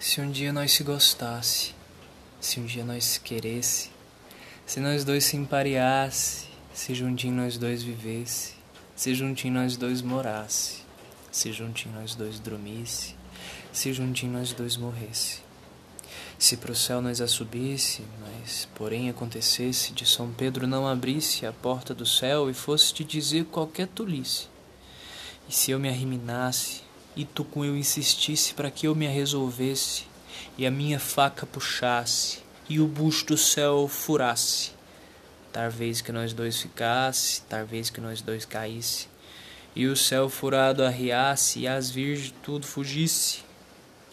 Se um dia nós se gostasse, se um dia nós se queresse, se nós dois se empareasse, se juntinho nós dois vivesse, se juntinho nós dois morasse, se juntinho nós dois dormisse, se juntinho nós dois morresse. Se pro céu nós a subisse, mas porém acontecesse de São Pedro não abrisse a porta do céu e fosse te dizer qualquer tolice. E se eu me arriminasse, e tu com eu insistisse para que eu me resolvesse, e a minha faca puxasse, e o busto do céu furasse, talvez que nós dois ficasse, talvez que nós dois caísse, e o céu furado arriasse, e as virgens tudo fugisse,